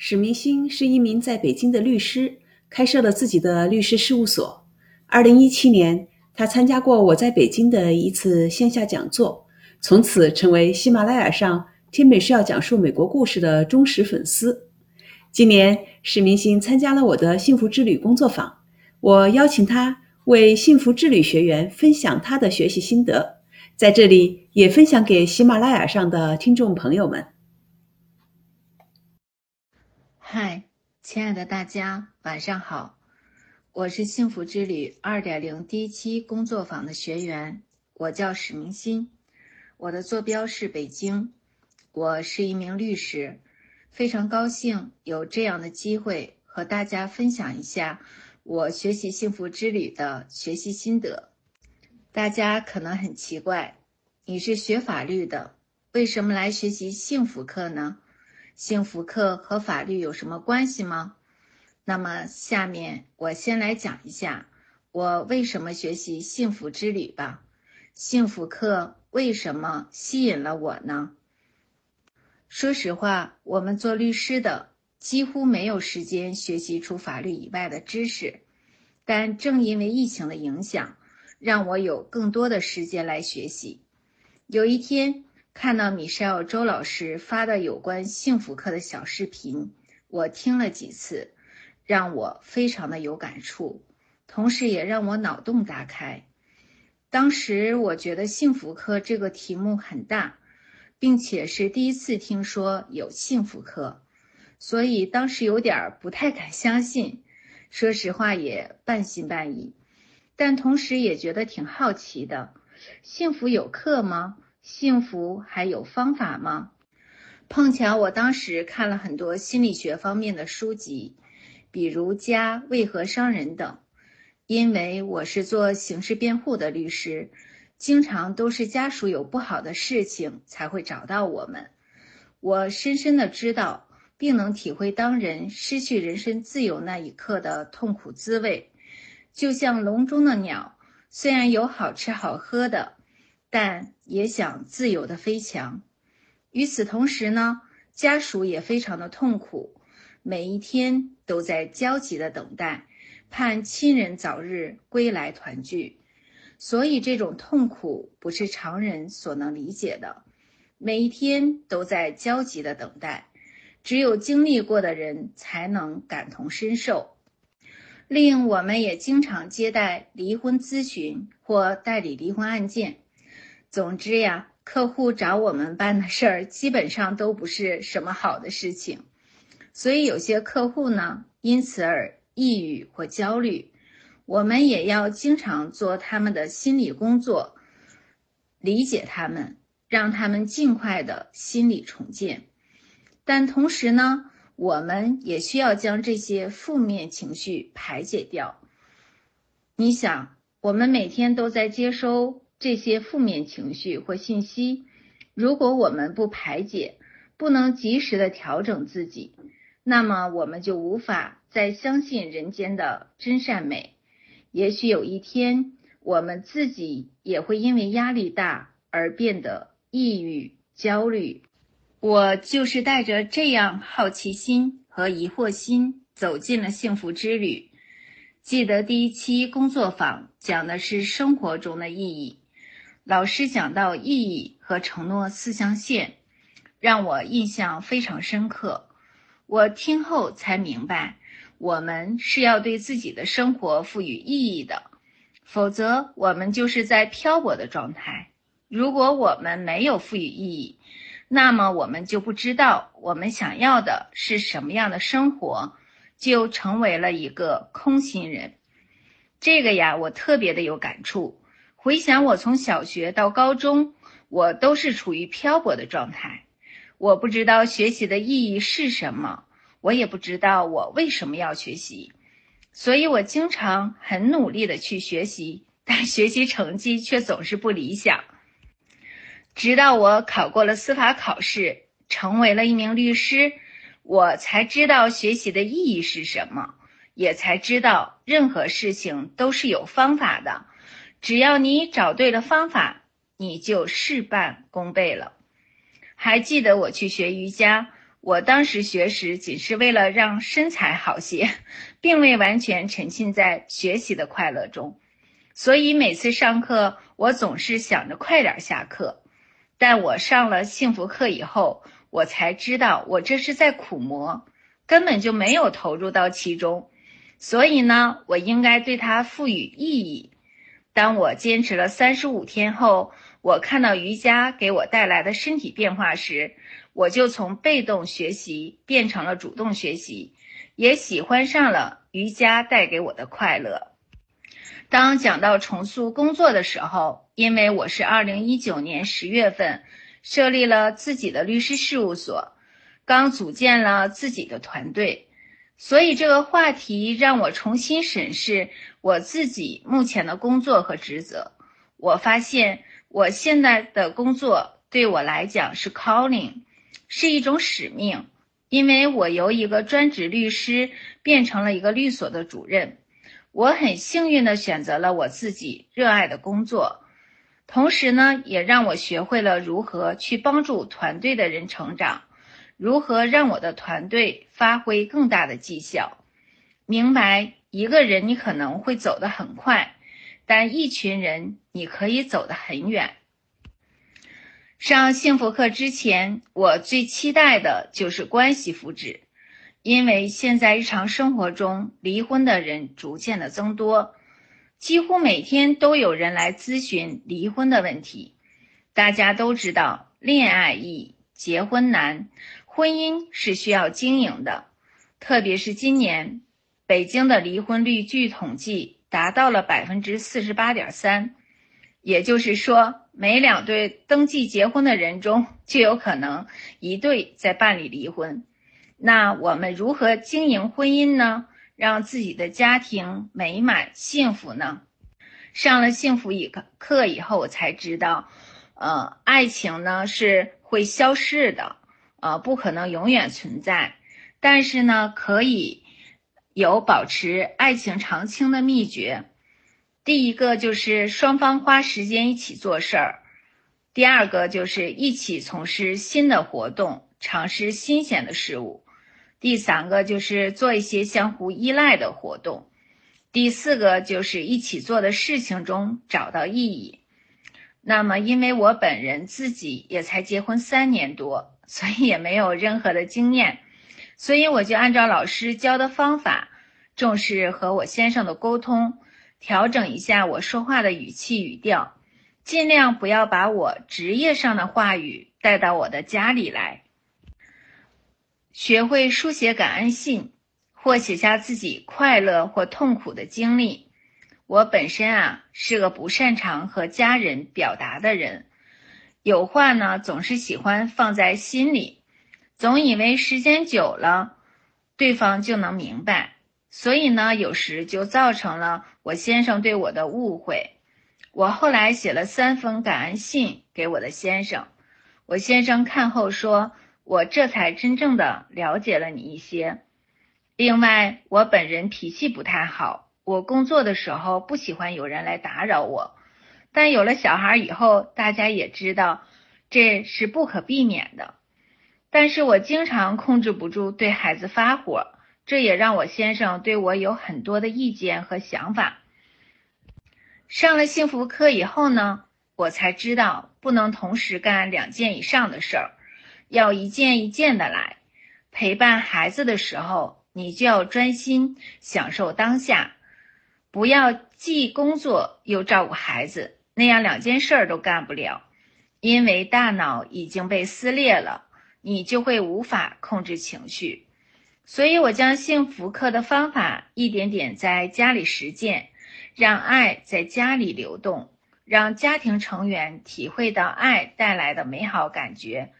史明星是一名在北京的律师，开设了自己的律师事务所。二零一七年，他参加过我在北京的一次线下讲座，从此成为喜马拉雅上天美是要讲述美国故事的忠实粉丝。今年，史明星参加了我的幸福之旅工作坊，我邀请他为幸福之旅学员分享他的学习心得，在这里也分享给喜马拉雅上的听众朋友们。嗨，亲爱的大家，晚上好！我是幸福之旅二点零第一期工作坊的学员，我叫史明鑫，我的坐标是北京，我是一名律师，非常高兴有这样的机会和大家分享一下我学习幸福之旅的学习心得。大家可能很奇怪，你是学法律的，为什么来学习幸福课呢？幸福课和法律有什么关系吗？那么下面我先来讲一下我为什么学习幸福之旅吧。幸福课为什么吸引了我呢？说实话，我们做律师的几乎没有时间学习除法律以外的知识，但正因为疫情的影响，让我有更多的时间来学习。有一天。看到米歇尔周老师发的有关幸福课的小视频，我听了几次，让我非常的有感触，同时也让我脑洞大开。当时我觉得幸福课这个题目很大，并且是第一次听说有幸福课，所以当时有点不太敢相信，说实话也半信半疑，但同时也觉得挺好奇的。幸福有课吗？幸福还有方法吗？碰巧我当时看了很多心理学方面的书籍，比如《家为何伤人》等。因为我是做刑事辩护的律师，经常都是家属有不好的事情才会找到我们。我深深的知道，并能体会当人失去人身自由那一刻的痛苦滋味。就像笼中的鸟，虽然有好吃好喝的。但也想自由的飞翔。与此同时呢，家属也非常的痛苦，每一天都在焦急的等待，盼亲人早日归来团聚。所以这种痛苦不是常人所能理解的。每一天都在焦急的等待，只有经历过的人才能感同身受。另我们也经常接待离婚咨询或代理离婚案件。总之呀，客户找我们办的事儿基本上都不是什么好的事情，所以有些客户呢因此而抑郁或焦虑，我们也要经常做他们的心理工作，理解他们，让他们尽快的心理重建。但同时呢，我们也需要将这些负面情绪排解掉。你想，我们每天都在接收。这些负面情绪或信息，如果我们不排解，不能及时的调整自己，那么我们就无法再相信人间的真善美。也许有一天，我们自己也会因为压力大而变得抑郁、焦虑。我就是带着这样好奇心和疑惑心走进了幸福之旅。记得第一期工作坊讲的是生活中的意义。老师讲到意义和承诺四象限，让我印象非常深刻。我听后才明白，我们是要对自己的生活赋予意义的，否则我们就是在漂泊的状态。如果我们没有赋予意义，那么我们就不知道我们想要的是什么样的生活，就成为了一个空心人。这个呀，我特别的有感触。回想我从小学到高中，我都是处于漂泊的状态。我不知道学习的意义是什么，我也不知道我为什么要学习，所以我经常很努力的去学习，但学习成绩却总是不理想。直到我考过了司法考试，成为了一名律师，我才知道学习的意义是什么，也才知道任何事情都是有方法的。只要你找对了方法，你就事半功倍了。还记得我去学瑜伽，我当时学时仅是为了让身材好些，并未完全沉浸在学习的快乐中，所以每次上课，我总是想着快点下课。但我上了幸福课以后，我才知道我这是在苦磨，根本就没有投入到其中。所以呢，我应该对它赋予意义。当我坚持了三十五天后，我看到瑜伽给我带来的身体变化时，我就从被动学习变成了主动学习，也喜欢上了瑜伽带给我的快乐。当讲到重塑工作的时候，因为我是二零一九年十月份设立了自己的律师事务所，刚组建了自己的团队，所以这个话题让我重新审视我自己目前的工作和职责。我发现我现在的工作对我来讲是 calling。是一种使命，因为我由一个专职律师变成了一个律所的主任，我很幸运的选择了我自己热爱的工作，同时呢，也让我学会了如何去帮助团队的人成长，如何让我的团队发挥更大的绩效。明白一个人你可能会走得很快，但一群人你可以走得很远。上幸福课之前，我最期待的就是关系福祉，因为现在日常生活中离婚的人逐渐的增多，几乎每天都有人来咨询离婚的问题。大家都知道，恋爱易，结婚难，婚姻是需要经营的，特别是今年，北京的离婚率据统计达到了百分之四十八点三，也就是说。每两对登记结婚的人中，就有可能一对在办理离婚。那我们如何经营婚姻呢？让自己的家庭美满幸福呢？上了幸福以课以后，我才知道，呃，爱情呢是会消逝的，呃，不可能永远存在。但是呢，可以有保持爱情长青的秘诀。第一个就是双方花时间一起做事儿，第二个就是一起从事新的活动，尝试新鲜的事物，第三个就是做一些相互依赖的活动，第四个就是一起做的事情中找到意义。那么，因为我本人自己也才结婚三年多，所以也没有任何的经验，所以我就按照老师教的方法，重视和我先生的沟通。调整一下我说话的语气语调，尽量不要把我职业上的话语带到我的家里来。学会书写感恩信，或写下自己快乐或痛苦的经历。我本身啊是个不擅长和家人表达的人，有话呢总是喜欢放在心里，总以为时间久了，对方就能明白。所以呢，有时就造成了我先生对我的误会。我后来写了三封感恩信给我的先生，我先生看后说：“我这才真正的了解了你一些。”另外，我本人脾气不太好，我工作的时候不喜欢有人来打扰我。但有了小孩以后，大家也知道这是不可避免的。但是我经常控制不住对孩子发火。这也让我先生对我有很多的意见和想法。上了幸福课以后呢，我才知道不能同时干两件以上的事儿，要一件一件的来。陪伴孩子的时候，你就要专心享受当下，不要既工作又照顾孩子，那样两件事儿都干不了，因为大脑已经被撕裂了，你就会无法控制情绪。所以，我将幸福课的方法一点点在家里实践，让爱在家里流动，让家庭成员体会到爱带来的美好感觉，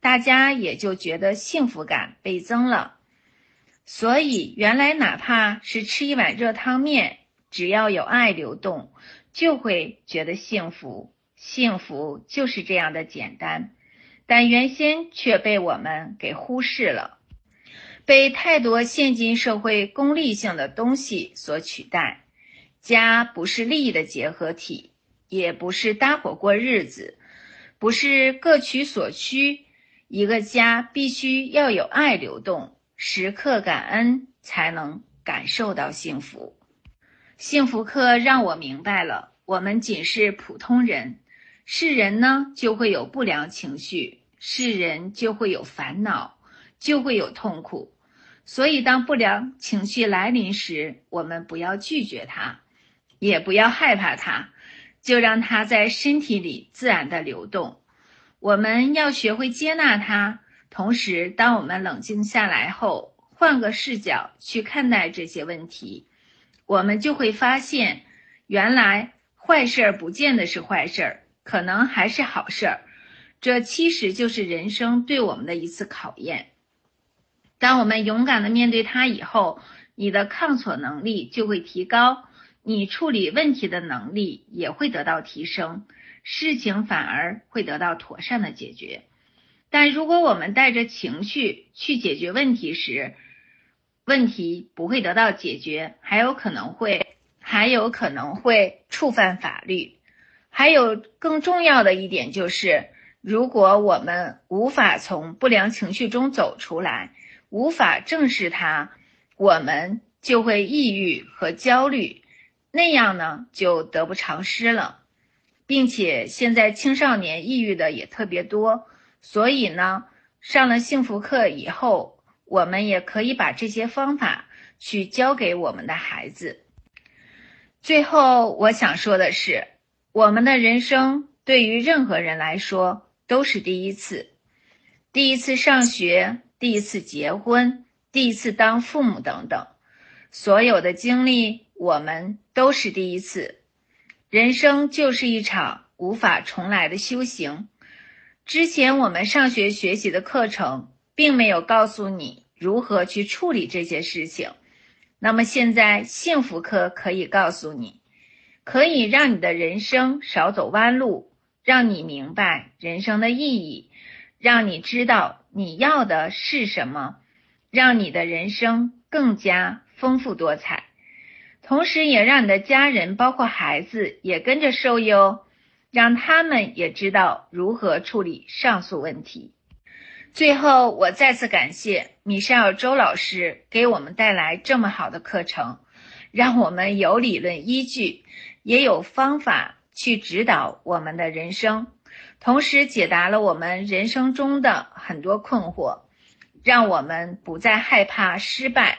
大家也就觉得幸福感倍增了。所以，原来哪怕是吃一碗热汤面，只要有爱流动，就会觉得幸福。幸福就是这样的简单，但原先却被我们给忽视了。被太多现今社会功利性的东西所取代，家不是利益的结合体，也不是搭伙过日子，不是各取所需，一个家必须要有爱流动，时刻感恩，才能感受到幸福。幸福课让我明白了，我们仅是普通人，是人呢就会有不良情绪，是人就会有烦恼，就会有痛苦。所以，当不良情绪来临时，我们不要拒绝它，也不要害怕它，就让它在身体里自然的流动。我们要学会接纳它，同时，当我们冷静下来后，换个视角去看待这些问题，我们就会发现，原来坏事儿不见得是坏事儿，可能还是好事儿。这其实就是人生对我们的一次考验。当我们勇敢的面对它以后，你的抗挫能力就会提高，你处理问题的能力也会得到提升，事情反而会得到妥善的解决。但如果我们带着情绪去解决问题时，问题不会得到解决，还有可能会还有可能会触犯法律。还有更重要的一点就是，如果我们无法从不良情绪中走出来，无法正视它，我们就会抑郁和焦虑，那样呢就得不偿失了，并且现在青少年抑郁的也特别多，所以呢，上了幸福课以后，我们也可以把这些方法去教给我们的孩子。最后，我想说的是，我们的人生对于任何人来说都是第一次，第一次上学。第一次结婚，第一次当父母等等，所有的经历，我们都是第一次。人生就是一场无法重来的修行。之前我们上学学习的课程，并没有告诉你如何去处理这些事情。那么现在幸福课可以告诉你，可以让你的人生少走弯路，让你明白人生的意义。让你知道你要的是什么，让你的人生更加丰富多彩，同时也让你的家人，包括孩子，也跟着受益哦，让他们也知道如何处理上述问题。最后，我再次感谢米歇尔周老师给我们带来这么好的课程，让我们有理论依据，也有方法去指导我们的人生。同时解答了我们人生中的很多困惑，让我们不再害怕失败，